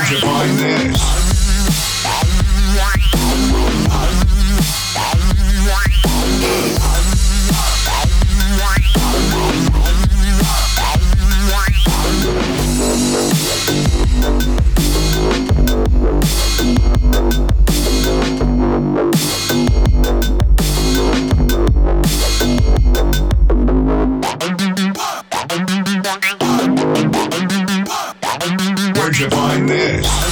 Where'd you this? should find this.